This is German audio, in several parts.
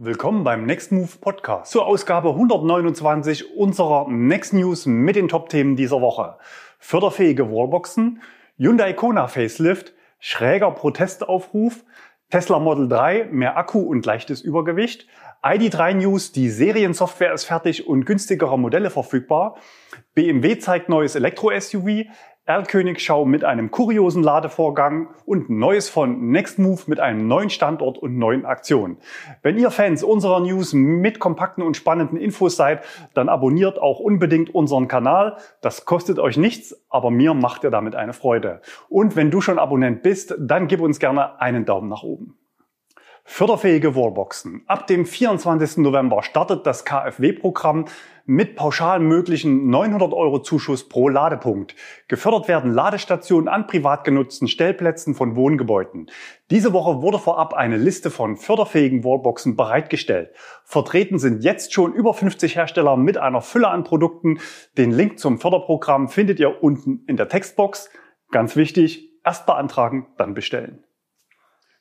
Willkommen beim Next Move Podcast zur Ausgabe 129 unserer Next News mit den Top-Themen dieser Woche. Förderfähige Wallboxen, Hyundai Kona Facelift, schräger Protestaufruf, Tesla Model 3, mehr Akku und leichtes Übergewicht, ID3 News, die Seriensoftware ist fertig und günstigere Modelle verfügbar, BMW zeigt neues Elektro-SUV, Erlkönigschau mit einem kuriosen Ladevorgang und Neues von Nextmove mit einem neuen Standort und neuen Aktionen. Wenn ihr Fans unserer News mit kompakten und spannenden Infos seid, dann abonniert auch unbedingt unseren Kanal. Das kostet euch nichts, aber mir macht ihr damit eine Freude. Und wenn du schon Abonnent bist, dann gib uns gerne einen Daumen nach oben. Förderfähige Wallboxen. Ab dem 24. November startet das KfW-Programm mit pauschal möglichen 900 Euro Zuschuss pro Ladepunkt. Gefördert werden Ladestationen an privat genutzten Stellplätzen von Wohngebäuden. Diese Woche wurde vorab eine Liste von förderfähigen Wallboxen bereitgestellt. Vertreten sind jetzt schon über 50 Hersteller mit einer Fülle an Produkten. Den Link zum Förderprogramm findet ihr unten in der Textbox. Ganz wichtig, erst beantragen, dann bestellen.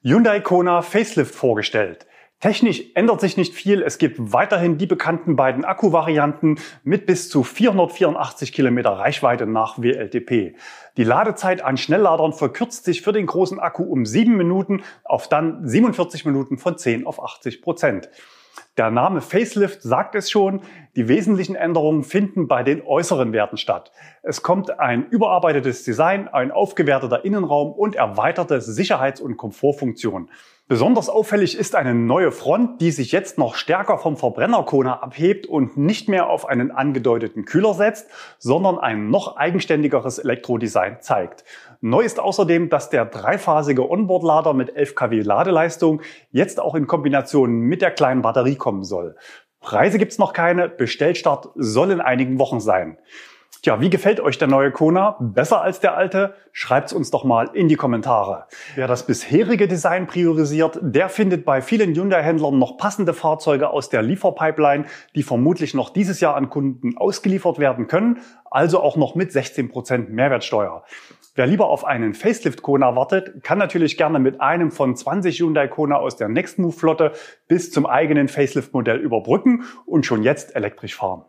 Hyundai Kona Facelift vorgestellt. Technisch ändert sich nicht viel. Es gibt weiterhin die bekannten beiden Akkuvarianten mit bis zu 484 Kilometer Reichweite nach WLTP. Die Ladezeit an Schnellladern verkürzt sich für den großen Akku um sieben Minuten auf dann 47 Minuten von 10 auf 80 Prozent. Der Name Facelift sagt es schon, die wesentlichen Änderungen finden bei den äußeren Werten statt. Es kommt ein überarbeitetes Design, ein aufgewerteter Innenraum und erweiterte Sicherheits- und Komfortfunktionen. Besonders auffällig ist eine neue Front, die sich jetzt noch stärker vom Verbrennerkona abhebt und nicht mehr auf einen angedeuteten Kühler setzt, sondern ein noch eigenständigeres Elektrodesign zeigt. Neu ist außerdem, dass der dreiphasige Onboard-Lader mit 11 kW Ladeleistung jetzt auch in Kombination mit der kleinen Batterie kommen soll. Preise gibt's noch keine, Bestellstart soll in einigen Wochen sein. Tja, wie gefällt euch der neue Kona? Besser als der alte? Schreibt's uns doch mal in die Kommentare. Wer das bisherige Design priorisiert, der findet bei vielen Hyundai-Händlern noch passende Fahrzeuge aus der Lieferpipeline, die vermutlich noch dieses Jahr an Kunden ausgeliefert werden können, also auch noch mit 16% Mehrwertsteuer. Wer lieber auf einen Facelift Kona wartet, kann natürlich gerne mit einem von 20 Hyundai Kona aus der Nextmove Flotte bis zum eigenen Facelift Modell überbrücken und schon jetzt elektrisch fahren.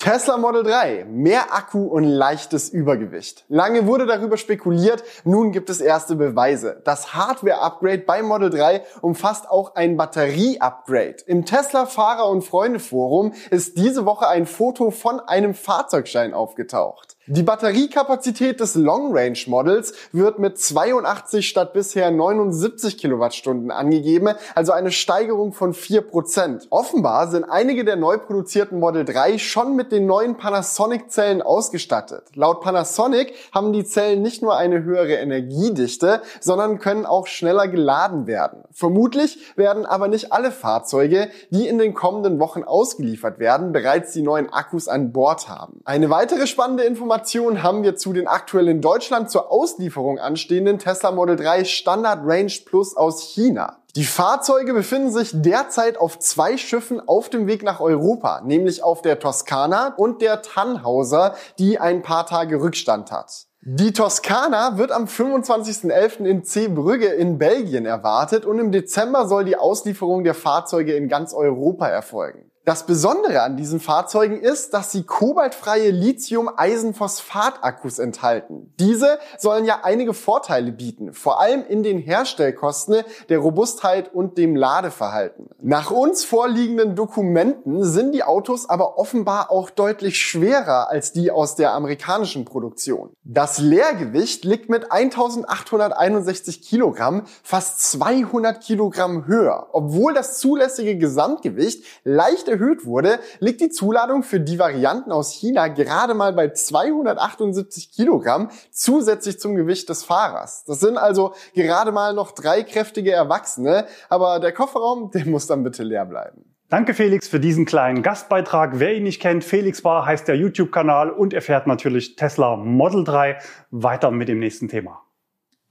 Tesla Model 3, mehr Akku und leichtes Übergewicht. Lange wurde darüber spekuliert, nun gibt es erste Beweise. Das Hardware-Upgrade bei Model 3 umfasst auch ein Batterie-Upgrade. Im Tesla Fahrer- und Freunde-Forum ist diese Woche ein Foto von einem Fahrzeugschein aufgetaucht. Die Batteriekapazität des Long Range Models wird mit 82 statt bisher 79 Kilowattstunden angegeben, also eine Steigerung von 4%. Offenbar sind einige der neu produzierten Model 3 schon mit den neuen Panasonic Zellen ausgestattet. Laut Panasonic haben die Zellen nicht nur eine höhere Energiedichte, sondern können auch schneller geladen werden. Vermutlich werden aber nicht alle Fahrzeuge, die in den kommenden Wochen ausgeliefert werden, bereits die neuen Akkus an Bord haben. Eine weitere spannende Information Informationen haben wir zu den aktuell in Deutschland zur Auslieferung anstehenden Tesla Model 3 Standard Range Plus aus China. Die Fahrzeuge befinden sich derzeit auf zwei Schiffen auf dem Weg nach Europa, nämlich auf der Toskana und der Tannhauser, die ein paar Tage Rückstand hat. Die Toskana wird am 25.11. in Zeebrügge in Belgien erwartet und im Dezember soll die Auslieferung der Fahrzeuge in ganz Europa erfolgen. Das Besondere an diesen Fahrzeugen ist, dass sie kobaltfreie Lithium-Eisenphosphat-Akkus enthalten. Diese sollen ja einige Vorteile bieten, vor allem in den Herstellkosten, der Robustheit und dem Ladeverhalten. Nach uns vorliegenden Dokumenten sind die Autos aber offenbar auch deutlich schwerer als die aus der amerikanischen Produktion. Das Leergewicht liegt mit 1861 Kilogramm fast 200 Kilogramm höher, obwohl das zulässige Gesamtgewicht leicht erhöht wurde, liegt die Zuladung für die Varianten aus China gerade mal bei 278 Kilogramm zusätzlich zum Gewicht des Fahrers. Das sind also gerade mal noch drei kräftige Erwachsene, aber der Kofferraum, der muss dann bitte leer bleiben. Danke Felix für diesen kleinen Gastbeitrag. Wer ihn nicht kennt, Felix Bar heißt der YouTube-Kanal und er fährt natürlich Tesla Model 3. Weiter mit dem nächsten Thema.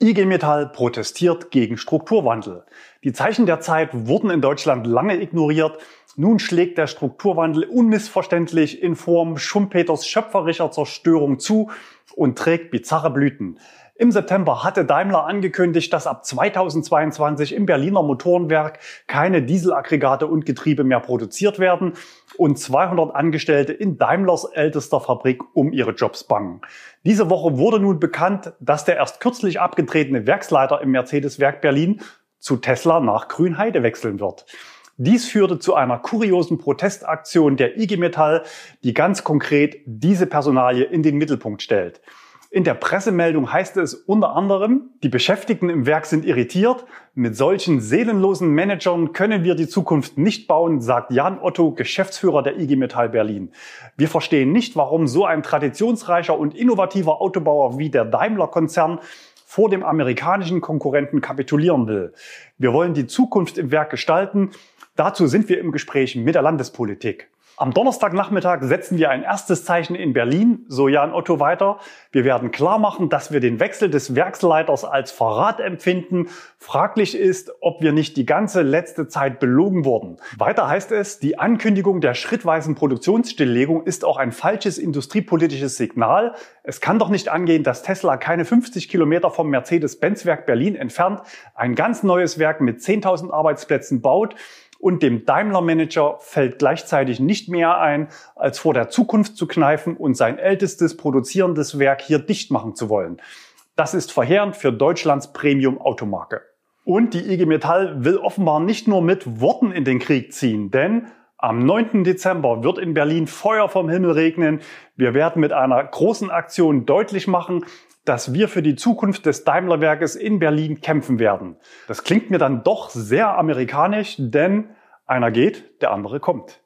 IG Metall protestiert gegen Strukturwandel. Die Zeichen der Zeit wurden in Deutschland lange ignoriert. Nun schlägt der Strukturwandel unmissverständlich in Form Schumpeters schöpferischer Zerstörung zu und trägt bizarre Blüten. Im September hatte Daimler angekündigt, dass ab 2022 im Berliner Motorenwerk keine Dieselaggregate und Getriebe mehr produziert werden und 200 Angestellte in Daimlers ältester Fabrik um ihre Jobs bangen. Diese Woche wurde nun bekannt, dass der erst kürzlich abgetretene Werksleiter im Mercedes-Werk Berlin zu Tesla nach Grünheide wechseln wird. Dies führte zu einer kuriosen Protestaktion der IG Metall, die ganz konkret diese Personalie in den Mittelpunkt stellt. In der Pressemeldung heißt es unter anderem, die Beschäftigten im Werk sind irritiert. Mit solchen seelenlosen Managern können wir die Zukunft nicht bauen, sagt Jan Otto, Geschäftsführer der IG Metall Berlin. Wir verstehen nicht, warum so ein traditionsreicher und innovativer Autobauer wie der Daimler-Konzern vor dem amerikanischen Konkurrenten kapitulieren will. Wir wollen die Zukunft im Werk gestalten. Dazu sind wir im Gespräch mit der Landespolitik. Am Donnerstagnachmittag setzen wir ein erstes Zeichen in Berlin, so Jan Otto weiter. Wir werden klar machen, dass wir den Wechsel des Werksleiters als Verrat empfinden. Fraglich ist, ob wir nicht die ganze letzte Zeit belogen wurden. Weiter heißt es, die Ankündigung der schrittweisen Produktionsstilllegung ist auch ein falsches industriepolitisches Signal. Es kann doch nicht angehen, dass Tesla keine 50 Kilometer vom Mercedes-Benz-Werk Berlin entfernt ein ganz neues Werk mit 10.000 Arbeitsplätzen baut und dem Daimler-Manager fällt gleichzeitig nicht mehr ein, als vor der Zukunft zu kneifen und sein ältestes produzierendes Werk hier dicht machen zu wollen. Das ist verheerend für Deutschlands Premium-Automarke. Und die IG Metall will offenbar nicht nur mit Worten in den Krieg ziehen, denn am 9. Dezember wird in Berlin Feuer vom Himmel regnen. Wir werden mit einer großen Aktion deutlich machen, dass wir für die Zukunft des Daimler-Werkes in Berlin kämpfen werden. Das klingt mir dann doch sehr amerikanisch, denn einer geht, der andere kommt.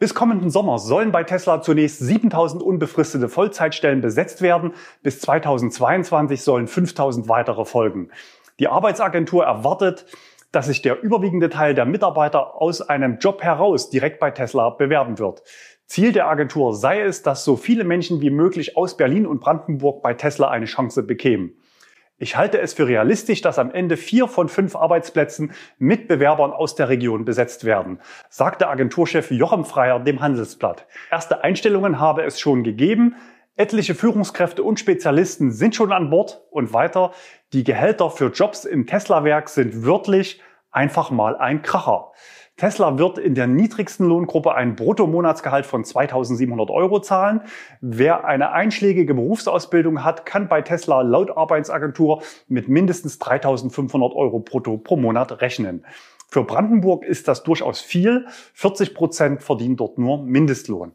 Bis kommenden Sommer sollen bei Tesla zunächst 7000 unbefristete Vollzeitstellen besetzt werden. Bis 2022 sollen 5000 weitere folgen. Die Arbeitsagentur erwartet, dass sich der überwiegende Teil der Mitarbeiter aus einem Job heraus direkt bei Tesla bewerben wird. Ziel der Agentur sei es, dass so viele Menschen wie möglich aus Berlin und Brandenburg bei Tesla eine Chance bekämen. Ich halte es für realistisch, dass am Ende vier von fünf Arbeitsplätzen mit Bewerbern aus der Region besetzt werden, sagte Agenturchef Jochen Freier dem Handelsblatt. Erste Einstellungen habe es schon gegeben. Etliche Führungskräfte und Spezialisten sind schon an Bord und weiter. Die Gehälter für Jobs im Tesla-Werk sind wörtlich einfach mal ein Kracher. Tesla wird in der niedrigsten Lohngruppe ein Bruttomonatsgehalt von 2700 Euro zahlen. Wer eine einschlägige Berufsausbildung hat, kann bei Tesla laut Arbeitsagentur mit mindestens 3500 Euro brutto pro Monat rechnen. Für Brandenburg ist das durchaus viel. 40 Prozent verdienen dort nur Mindestlohn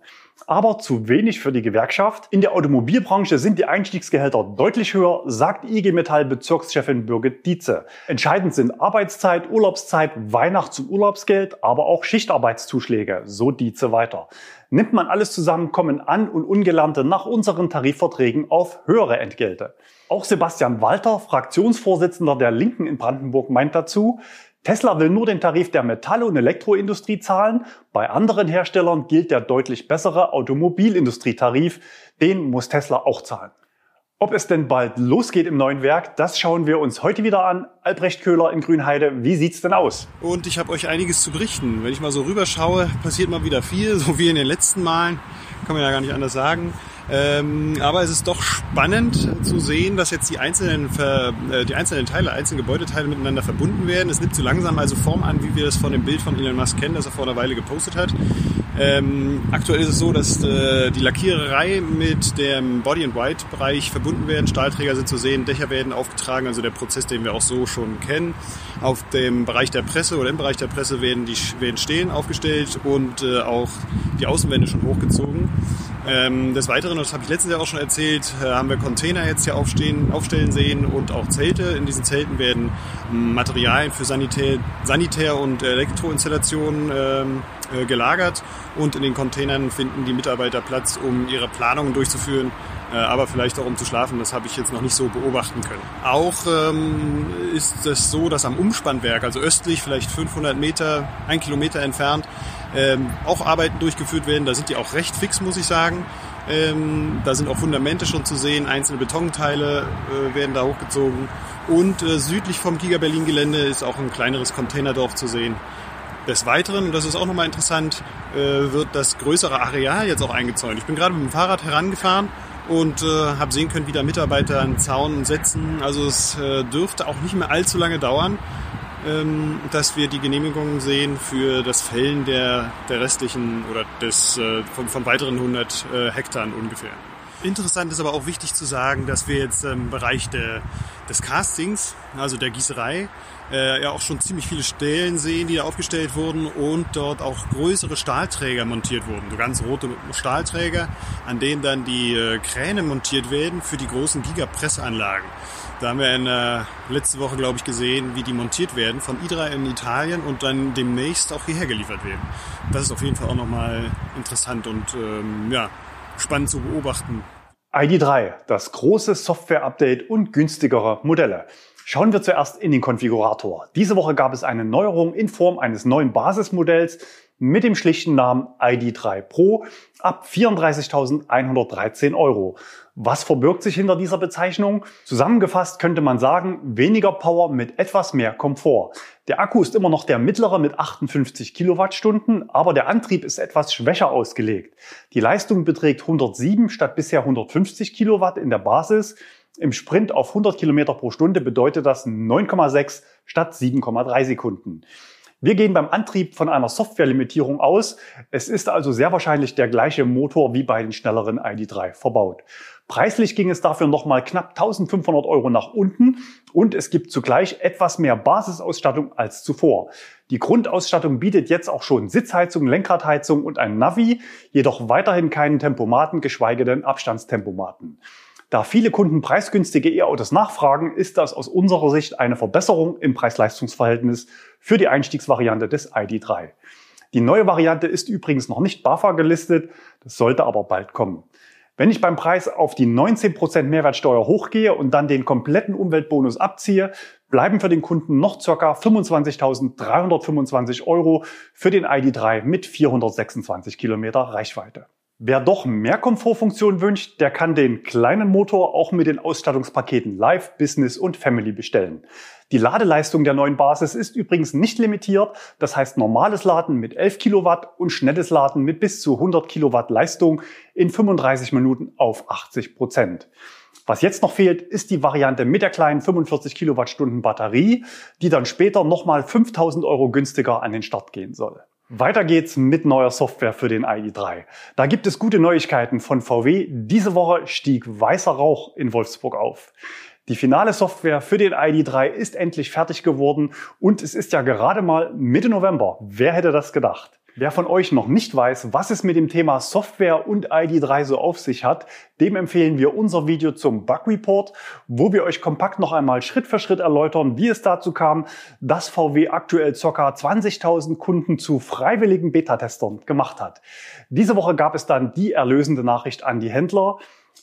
aber zu wenig für die Gewerkschaft. In der Automobilbranche sind die Einstiegsgehälter deutlich höher, sagt IG Metall Bezirkschefin Birgit Dietze. Entscheidend sind Arbeitszeit, Urlaubszeit, Weihnachts- und Urlaubsgeld, aber auch Schichtarbeitszuschläge, so Dietze weiter. Nimmt man alles zusammen, kommen An- und Ungelernte nach unseren Tarifverträgen auf höhere Entgelte. Auch Sebastian Walter, Fraktionsvorsitzender der Linken in Brandenburg, meint dazu, Tesla will nur den Tarif der Metall- und Elektroindustrie zahlen. Bei anderen Herstellern gilt der deutlich bessere Automobilindustrietarif. Den muss Tesla auch zahlen. Ob es denn bald losgeht im neuen Werk, das schauen wir uns heute wieder an. Albrecht Köhler in Grünheide, wie sieht's denn aus? Und ich habe euch einiges zu berichten. Wenn ich mal so rüberschaue, passiert mal wieder viel, so wie in den letzten Malen. Kann man ja gar nicht anders sagen. Ähm, aber es ist doch spannend zu sehen, dass jetzt die einzelnen, Ver, äh, die einzelnen Teile, einzelne Gebäudeteile miteinander verbunden werden. Es nimmt so langsam also Form an, wie wir es von dem Bild von Elon Musk kennen, das er vor einer Weile gepostet hat. Ähm, aktuell ist es so, dass äh, die Lackiererei mit dem Body and White Bereich verbunden werden. Stahlträger sind zu sehen, Dächer werden aufgetragen, also der Prozess, den wir auch so schon kennen. Auf dem Bereich der Presse oder im Bereich der Presse werden die werden Stehen aufgestellt und äh, auch die Außenwände schon hochgezogen. Ähm, des Weiteren, das habe ich letztes Jahr auch schon erzählt, äh, haben wir Container jetzt hier aufstehen, aufstellen sehen und auch Zelte. In diesen Zelten werden Materialien für Sanitär, Sanitär und Elektroinstallationen ähm, äh, gelagert und in den Containern finden die Mitarbeiter Platz, um ihre Planungen durchzuführen, äh, aber vielleicht auch um zu schlafen. Das habe ich jetzt noch nicht so beobachten können. Auch ähm, ist es so, dass am Umspannwerk, also östlich, vielleicht 500 Meter, ein Kilometer entfernt, ähm, auch Arbeiten durchgeführt werden. Da sind die auch recht fix, muss ich sagen. Ähm, da sind auch Fundamente schon zu sehen, einzelne Betonteile äh, werden da hochgezogen. Und äh, südlich vom Giga Berlin Gelände ist auch ein kleineres Containerdorf zu sehen. Des Weiteren, und das ist auch nochmal interessant, äh, wird das größere Areal jetzt auch eingezäunt. Ich bin gerade mit dem Fahrrad herangefahren und äh, habe sehen können, wie da Mitarbeiter einen Zaun setzen. Also es äh, dürfte auch nicht mehr allzu lange dauern, ähm, dass wir die Genehmigungen sehen für das Fällen der, der restlichen oder des äh, von, von weiteren 100 äh, Hektar ungefähr. Interessant ist aber auch wichtig zu sagen, dass wir jetzt im Bereich der, des Castings, also der Gießerei, äh, ja auch schon ziemlich viele Stellen sehen, die da aufgestellt wurden und dort auch größere Stahlträger montiert wurden. So ganz rote Stahlträger, an denen dann die äh, Kräne montiert werden für die großen Gigapressanlagen. Da haben wir in, äh, letzte Woche, glaube ich, gesehen, wie die montiert werden von IDRA in Italien und dann demnächst auch hierher geliefert werden. Das ist auf jeden Fall auch nochmal interessant und ähm, ja, spannend zu beobachten. ID3, das große Software-Update und günstigere Modelle. Schauen wir zuerst in den Konfigurator. Diese Woche gab es eine Neuerung in Form eines neuen Basismodells mit dem schlichten Namen ID3 Pro ab 34.113 Euro. Was verbirgt sich hinter dieser Bezeichnung? Zusammengefasst könnte man sagen, weniger Power mit etwas mehr Komfort. Der Akku ist immer noch der mittlere mit 58 Kilowattstunden, aber der Antrieb ist etwas schwächer ausgelegt. Die Leistung beträgt 107 statt bisher 150 Kilowatt in der Basis. Im Sprint auf 100 Kilometer pro Stunde bedeutet das 9,6 statt 7,3 Sekunden. Wir gehen beim Antrieb von einer Softwarelimitierung aus. Es ist also sehr wahrscheinlich der gleiche Motor wie bei den schnelleren ID3 verbaut. Preislich ging es dafür nochmal knapp 1500 Euro nach unten und es gibt zugleich etwas mehr Basisausstattung als zuvor. Die Grundausstattung bietet jetzt auch schon Sitzheizung, Lenkradheizung und ein Navi, jedoch weiterhin keinen Tempomaten, geschweige denn Abstandstempomaten. Da viele Kunden preisgünstige E-Autos nachfragen, ist das aus unserer Sicht eine Verbesserung im Preis-Leistungs-Verhältnis für die Einstiegsvariante des ID3. Die neue Variante ist übrigens noch nicht BAFA gelistet, das sollte aber bald kommen. Wenn ich beim Preis auf die 19% Mehrwertsteuer hochgehe und dann den kompletten Umweltbonus abziehe, bleiben für den Kunden noch ca. 25.325 Euro für den ID3 mit 426 Kilometer Reichweite. Wer doch mehr Komfortfunktion wünscht, der kann den kleinen Motor auch mit den Ausstattungspaketen Live, Business und Family bestellen. Die Ladeleistung der neuen Basis ist übrigens nicht limitiert. Das heißt normales Laden mit 11 Kilowatt und schnelles Laden mit bis zu 100 Kilowatt Leistung in 35 Minuten auf 80 Prozent. Was jetzt noch fehlt, ist die Variante mit der kleinen 45 Kilowattstunden Batterie, die dann später nochmal 5000 Euro günstiger an den Start gehen soll. Weiter geht's mit neuer Software für den ID3. Da gibt es gute Neuigkeiten von VW. Diese Woche stieg weißer Rauch in Wolfsburg auf. Die finale Software für den ID3 ist endlich fertig geworden und es ist ja gerade mal Mitte November. Wer hätte das gedacht? Wer von euch noch nicht weiß, was es mit dem Thema Software und ID3 so auf sich hat, dem empfehlen wir unser Video zum Bug Report, wo wir euch kompakt noch einmal Schritt für Schritt erläutern, wie es dazu kam, dass VW aktuell ca. 20.000 Kunden zu freiwilligen Beta-Testern gemacht hat. Diese Woche gab es dann die erlösende Nachricht an die Händler.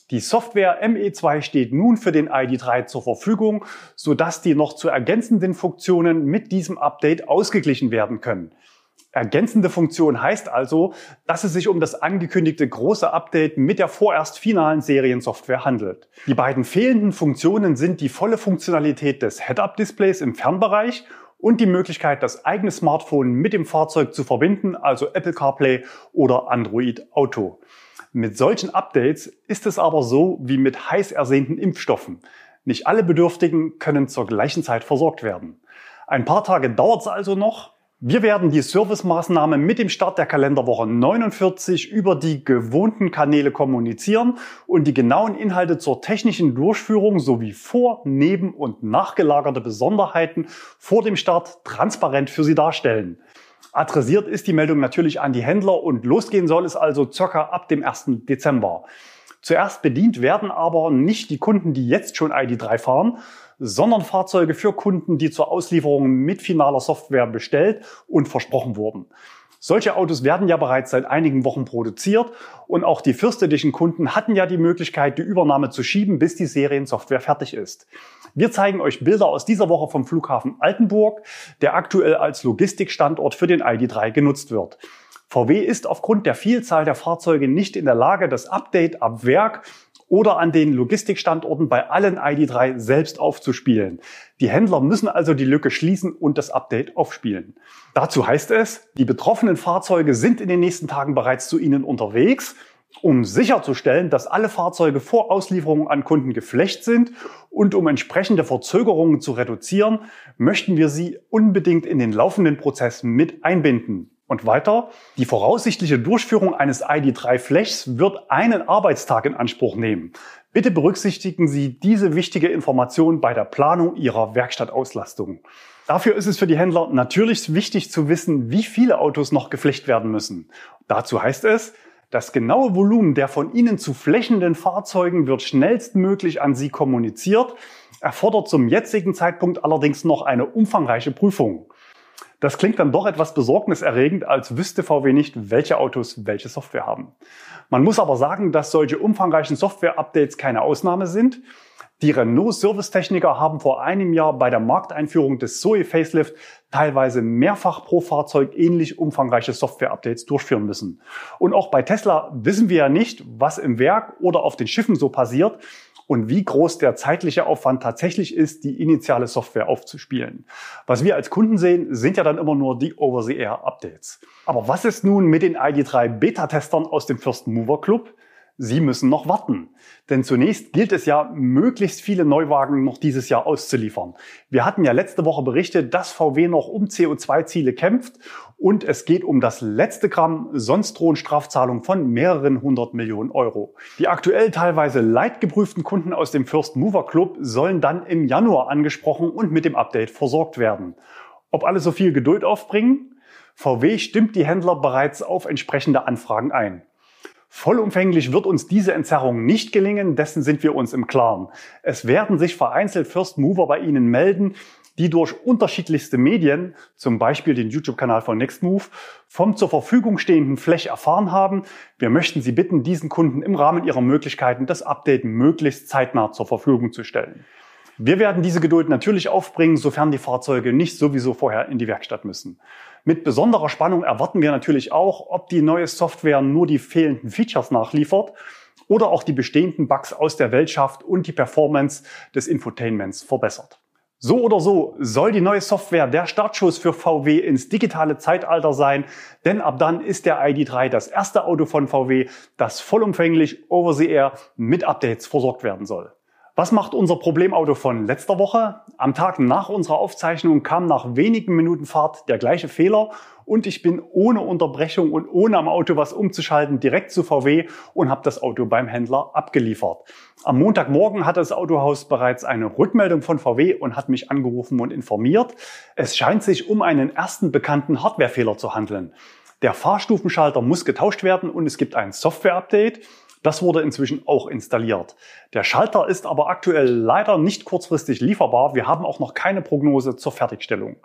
Die Software ME2 steht nun für den ID3 zur Verfügung, sodass die noch zu ergänzenden Funktionen mit diesem Update ausgeglichen werden können. Ergänzende Funktion heißt also, dass es sich um das angekündigte große Update mit der vorerst finalen Seriensoftware handelt. Die beiden fehlenden Funktionen sind die volle Funktionalität des Head-Up-Displays im Fernbereich und die Möglichkeit, das eigene Smartphone mit dem Fahrzeug zu verbinden, also Apple CarPlay oder Android Auto. Mit solchen Updates ist es aber so wie mit heiß ersehnten Impfstoffen. Nicht alle Bedürftigen können zur gleichen Zeit versorgt werden. Ein paar Tage dauert es also noch, wir werden die Servicemaßnahme mit dem Start der Kalenderwoche 49 über die gewohnten Kanäle kommunizieren und die genauen Inhalte zur technischen Durchführung sowie vor-, neben- und nachgelagerte Besonderheiten vor dem Start transparent für Sie darstellen. Adressiert ist die Meldung natürlich an die Händler und losgehen soll es also circa ab dem 1. Dezember. Zuerst bedient werden aber nicht die Kunden, die jetzt schon ID3 fahren, sondern Fahrzeuge für Kunden, die zur Auslieferung mit finaler Software bestellt und versprochen wurden. Solche Autos werden ja bereits seit einigen Wochen produziert und auch die First Edition Kunden hatten ja die Möglichkeit, die Übernahme zu schieben, bis die Seriensoftware fertig ist. Wir zeigen euch Bilder aus dieser Woche vom Flughafen Altenburg, der aktuell als Logistikstandort für den ID3 genutzt wird. VW ist aufgrund der Vielzahl der Fahrzeuge nicht in der Lage, das Update ab Werk oder an den Logistikstandorten bei allen ID3 selbst aufzuspielen. Die Händler müssen also die Lücke schließen und das Update aufspielen. Dazu heißt es, die betroffenen Fahrzeuge sind in den nächsten Tagen bereits zu Ihnen unterwegs Um sicherzustellen, dass alle Fahrzeuge vor Auslieferung an Kunden geflecht sind und um entsprechende Verzögerungen zu reduzieren, möchten wir Sie unbedingt in den laufenden Prozess mit einbinden. Und weiter, die voraussichtliche Durchführung eines ID3-Flechs wird einen Arbeitstag in Anspruch nehmen. Bitte berücksichtigen Sie diese wichtige Information bei der Planung Ihrer Werkstattauslastung. Dafür ist es für die Händler natürlich wichtig zu wissen, wie viele Autos noch geflecht werden müssen. Dazu heißt es, das genaue Volumen der von Ihnen zu flächenden Fahrzeugen wird schnellstmöglich an Sie kommuniziert, erfordert zum jetzigen Zeitpunkt allerdings noch eine umfangreiche Prüfung. Das klingt dann doch etwas besorgniserregend, als wüsste VW nicht, welche Autos welche Software haben. Man muss aber sagen, dass solche umfangreichen Software-Updates keine Ausnahme sind. Die Renault-Servicetechniker haben vor einem Jahr bei der Markteinführung des Zoe Facelift teilweise mehrfach pro Fahrzeug ähnlich umfangreiche Software-Updates durchführen müssen. Und auch bei Tesla wissen wir ja nicht, was im Werk oder auf den Schiffen so passiert und wie groß der zeitliche Aufwand tatsächlich ist, die initiale Software aufzuspielen. Was wir als Kunden sehen, sind ja dann immer nur die Over-the-Air-Updates. Aber was ist nun mit den ID3 Beta-Testern aus dem First Mover Club? Sie müssen noch warten. Denn zunächst gilt es ja, möglichst viele Neuwagen noch dieses Jahr auszuliefern. Wir hatten ja letzte Woche berichtet, dass VW noch um CO2-Ziele kämpft und es geht um das letzte Gramm, sonst drohen Strafzahlungen von mehreren hundert Millionen Euro. Die aktuell teilweise leidgeprüften Kunden aus dem First Mover Club sollen dann im Januar angesprochen und mit dem Update versorgt werden. Ob alle so viel Geduld aufbringen? VW stimmt die Händler bereits auf entsprechende Anfragen ein. Vollumfänglich wird uns diese Entzerrung nicht gelingen, dessen sind wir uns im Klaren. Es werden sich vereinzelt First Mover bei Ihnen melden, die durch unterschiedlichste Medien, zum Beispiel den YouTube-Kanal von Nextmove, vom zur Verfügung stehenden Flash erfahren haben. Wir möchten Sie bitten, diesen Kunden im Rahmen ihrer Möglichkeiten das Update möglichst zeitnah zur Verfügung zu stellen. Wir werden diese Geduld natürlich aufbringen, sofern die Fahrzeuge nicht sowieso vorher in die Werkstatt müssen. Mit besonderer Spannung erwarten wir natürlich auch, ob die neue Software nur die fehlenden Features nachliefert oder auch die bestehenden Bugs aus der Welt schafft und die Performance des Infotainments verbessert. So oder so soll die neue Software der Startschuss für VW ins digitale Zeitalter sein, denn ab dann ist der ID3 das erste Auto von VW, das vollumfänglich over the air mit Updates versorgt werden soll. Was macht unser Problemauto von letzter Woche? Am Tag nach unserer Aufzeichnung kam nach wenigen Minuten Fahrt der gleiche Fehler und ich bin ohne Unterbrechung und ohne am Auto was umzuschalten direkt zu VW und habe das Auto beim Händler abgeliefert. Am Montagmorgen hatte das Autohaus bereits eine Rückmeldung von VW und hat mich angerufen und informiert. Es scheint sich um einen ersten bekannten Hardwarefehler zu handeln. Der Fahrstufenschalter muss getauscht werden und es gibt ein Software-Update. Das wurde inzwischen auch installiert. Der Schalter ist aber aktuell leider nicht kurzfristig lieferbar. Wir haben auch noch keine Prognose zur Fertigstellung.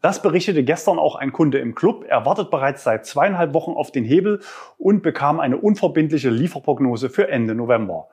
Das berichtete gestern auch ein Kunde im Club. Er wartet bereits seit zweieinhalb Wochen auf den Hebel und bekam eine unverbindliche Lieferprognose für Ende November.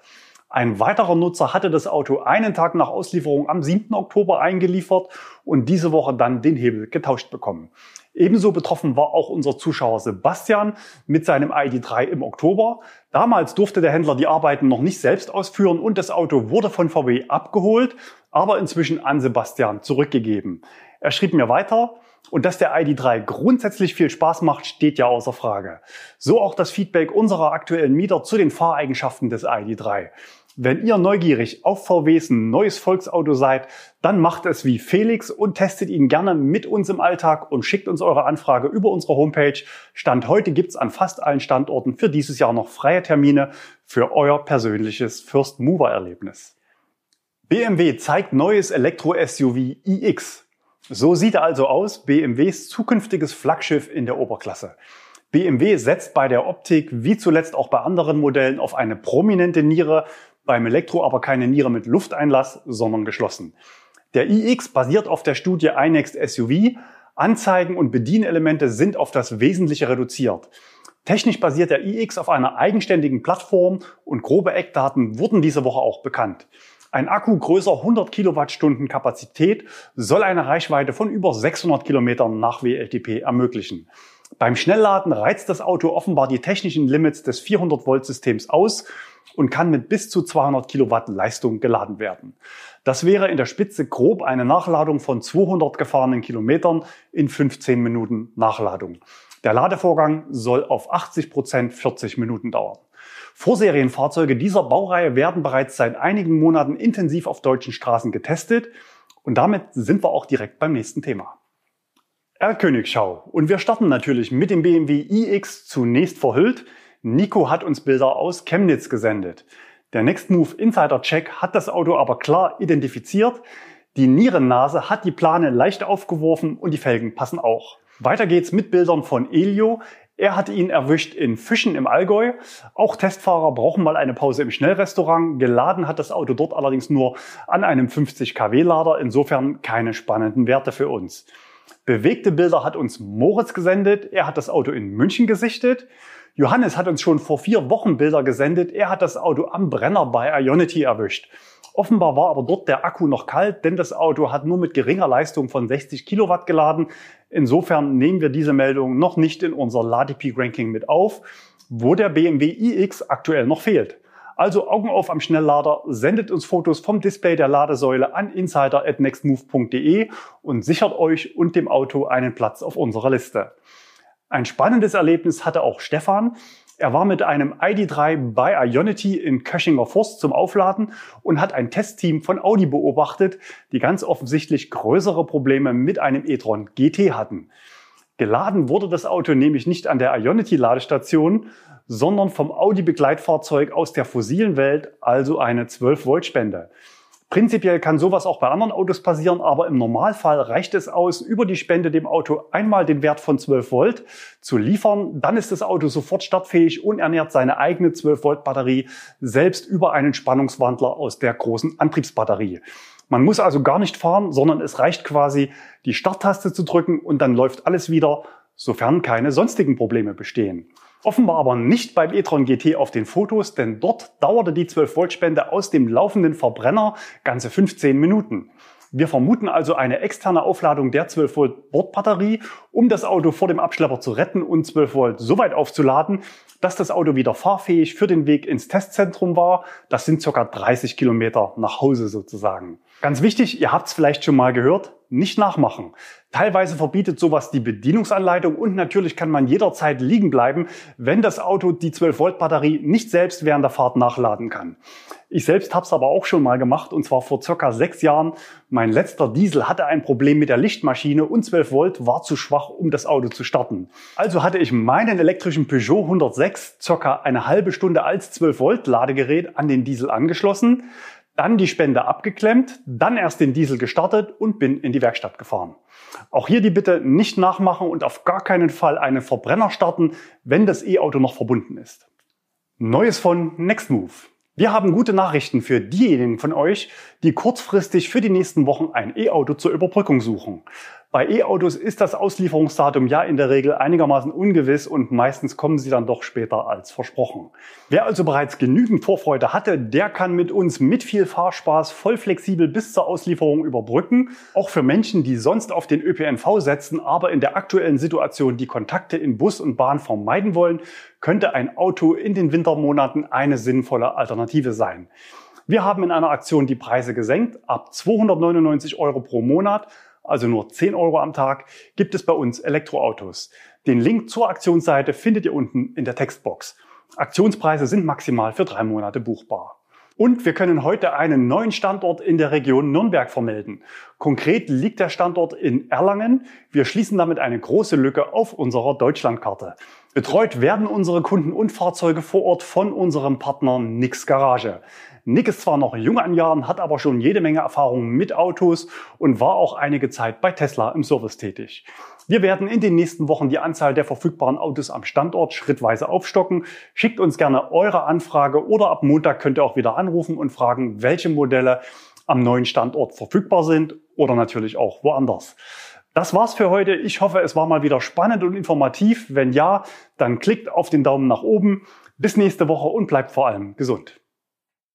Ein weiterer Nutzer hatte das Auto einen Tag nach Auslieferung am 7. Oktober eingeliefert und diese Woche dann den Hebel getauscht bekommen. Ebenso betroffen war auch unser Zuschauer Sebastian mit seinem ID3 im Oktober. Damals durfte der Händler die Arbeiten noch nicht selbst ausführen und das Auto wurde von VW abgeholt, aber inzwischen an Sebastian zurückgegeben. Er schrieb mir weiter, und dass der ID3 grundsätzlich viel Spaß macht, steht ja außer Frage. So auch das Feedback unserer aktuellen Mieter zu den Fahreigenschaften des ID3. Wenn ihr neugierig auf VWs neues Volksauto seid, dann macht es wie Felix und testet ihn gerne mit uns im Alltag und schickt uns eure Anfrage über unsere Homepage. Stand heute gibt's an fast allen Standorten für dieses Jahr noch freie Termine für euer persönliches First Mover Erlebnis. BMW zeigt neues Elektro-SUV iX. So sieht also aus, BMWs zukünftiges Flaggschiff in der Oberklasse. BMW setzt bei der Optik wie zuletzt auch bei anderen Modellen auf eine prominente Niere beim Elektro aber keine Niere mit Lufteinlass, sondern geschlossen. Der iX basiert auf der Studie iNext SUV. Anzeigen und Bedienelemente sind auf das Wesentliche reduziert. Technisch basiert der iX auf einer eigenständigen Plattform und grobe Eckdaten wurden diese Woche auch bekannt. Ein Akku größer 100 Kilowattstunden Kapazität soll eine Reichweite von über 600 Kilometern nach WLTP ermöglichen. Beim Schnellladen reizt das Auto offenbar die technischen Limits des 400 Volt Systems aus und kann mit bis zu 200 Kilowatt Leistung geladen werden. Das wäre in der Spitze grob eine Nachladung von 200 gefahrenen Kilometern in 15 Minuten Nachladung. Der Ladevorgang soll auf 80 Prozent 40 Minuten dauern. Vorserienfahrzeuge dieser Baureihe werden bereits seit einigen Monaten intensiv auf deutschen Straßen getestet und damit sind wir auch direkt beim nächsten Thema. R-Königschau. Und wir starten natürlich mit dem BMW iX zunächst verhüllt. Nico hat uns Bilder aus Chemnitz gesendet. Der Next Move Insider Check hat das Auto aber klar identifiziert. Die Nierennase hat die Plane leicht aufgeworfen und die Felgen passen auch. Weiter geht's mit Bildern von Elio. Er hatte ihn erwischt in Fischen im Allgäu. Auch Testfahrer brauchen mal eine Pause im Schnellrestaurant. Geladen hat das Auto dort allerdings nur an einem 50 kW Lader. Insofern keine spannenden Werte für uns. Bewegte Bilder hat uns Moritz gesendet. Er hat das Auto in München gesichtet. Johannes hat uns schon vor vier Wochen Bilder gesendet. Er hat das Auto am Brenner bei Ionity erwischt. Offenbar war aber dort der Akku noch kalt, denn das Auto hat nur mit geringer Leistung von 60 Kilowatt geladen. Insofern nehmen wir diese Meldung noch nicht in unser Ladepeak-Ranking mit auf, wo der BMW iX aktuell noch fehlt. Also Augen auf am Schnelllader, sendet uns Fotos vom Display der Ladesäule an insider.nextmove.de und sichert euch und dem Auto einen Platz auf unserer Liste. Ein spannendes Erlebnis hatte auch Stefan. Er war mit einem ID3 bei Ionity in Köchinger Forst zum Aufladen und hat ein Testteam von Audi beobachtet, die ganz offensichtlich größere Probleme mit einem e-tron GT hatten. Geladen wurde das Auto nämlich nicht an der Ionity-Ladestation, sondern vom Audi-Begleitfahrzeug aus der fossilen Welt, also eine 12-Volt-Spende. Prinzipiell kann sowas auch bei anderen Autos passieren, aber im Normalfall reicht es aus, über die Spende dem Auto einmal den Wert von 12 Volt zu liefern. Dann ist das Auto sofort startfähig und ernährt seine eigene 12 Volt Batterie selbst über einen Spannungswandler aus der großen Antriebsbatterie. Man muss also gar nicht fahren, sondern es reicht quasi, die Starttaste zu drücken und dann läuft alles wieder, sofern keine sonstigen Probleme bestehen. Offenbar aber nicht beim e-tron GT auf den Fotos, denn dort dauerte die 12-Volt-Spende aus dem laufenden Verbrenner ganze 15 Minuten. Wir vermuten also eine externe Aufladung der 12 Volt Bordbatterie, um das Auto vor dem Abschlepper zu retten und 12 Volt so weit aufzuladen, dass das Auto wieder fahrfähig für den Weg ins Testzentrum war. Das sind circa 30 Kilometer nach Hause sozusagen. Ganz wichtig, ihr habt es vielleicht schon mal gehört, nicht nachmachen. Teilweise verbietet sowas die Bedienungsanleitung und natürlich kann man jederzeit liegen bleiben, wenn das Auto die 12-Volt-Batterie nicht selbst während der Fahrt nachladen kann. Ich selbst habe es aber auch schon mal gemacht und zwar vor circa sechs Jahren. Mein letzter Diesel hatte ein Problem mit der Lichtmaschine und 12 Volt war zu schwach, um das Auto zu starten. Also hatte ich meinen elektrischen Peugeot 106 circa eine halbe Stunde als 12 Volt Ladegerät an den Diesel angeschlossen dann die Spende abgeklemmt, dann erst den Diesel gestartet und bin in die Werkstatt gefahren. Auch hier die Bitte nicht nachmachen und auf gar keinen Fall einen Verbrenner starten, wenn das E-Auto noch verbunden ist. Neues von Nextmove. Wir haben gute Nachrichten für diejenigen von euch, die kurzfristig für die nächsten Wochen ein E-Auto zur Überbrückung suchen. Bei E-Autos ist das Auslieferungsdatum ja in der Regel einigermaßen ungewiss und meistens kommen sie dann doch später als versprochen. Wer also bereits genügend Vorfreude hatte, der kann mit uns mit viel Fahrspaß voll flexibel bis zur Auslieferung überbrücken. Auch für Menschen, die sonst auf den ÖPNV setzen, aber in der aktuellen Situation die Kontakte in Bus und Bahn vermeiden wollen, könnte ein Auto in den Wintermonaten eine sinnvolle Alternative sein. Wir haben in einer Aktion die Preise gesenkt. Ab 299 Euro pro Monat also nur 10 Euro am Tag, gibt es bei uns Elektroautos. Den Link zur Aktionsseite findet ihr unten in der Textbox. Aktionspreise sind maximal für drei Monate buchbar. Und wir können heute einen neuen Standort in der Region Nürnberg vermelden. Konkret liegt der Standort in Erlangen. Wir schließen damit eine große Lücke auf unserer Deutschlandkarte. Betreut werden unsere Kunden und Fahrzeuge vor Ort von unserem Partner Nix Garage. Nick ist zwar noch jung an Jahren, hat aber schon jede Menge Erfahrung mit Autos und war auch einige Zeit bei Tesla im Service tätig. Wir werden in den nächsten Wochen die Anzahl der verfügbaren Autos am Standort schrittweise aufstocken. Schickt uns gerne eure Anfrage oder ab Montag könnt ihr auch wieder anrufen und fragen, welche Modelle am neuen Standort verfügbar sind oder natürlich auch woanders. Das war's für heute. Ich hoffe, es war mal wieder spannend und informativ. Wenn ja, dann klickt auf den Daumen nach oben. Bis nächste Woche und bleibt vor allem gesund.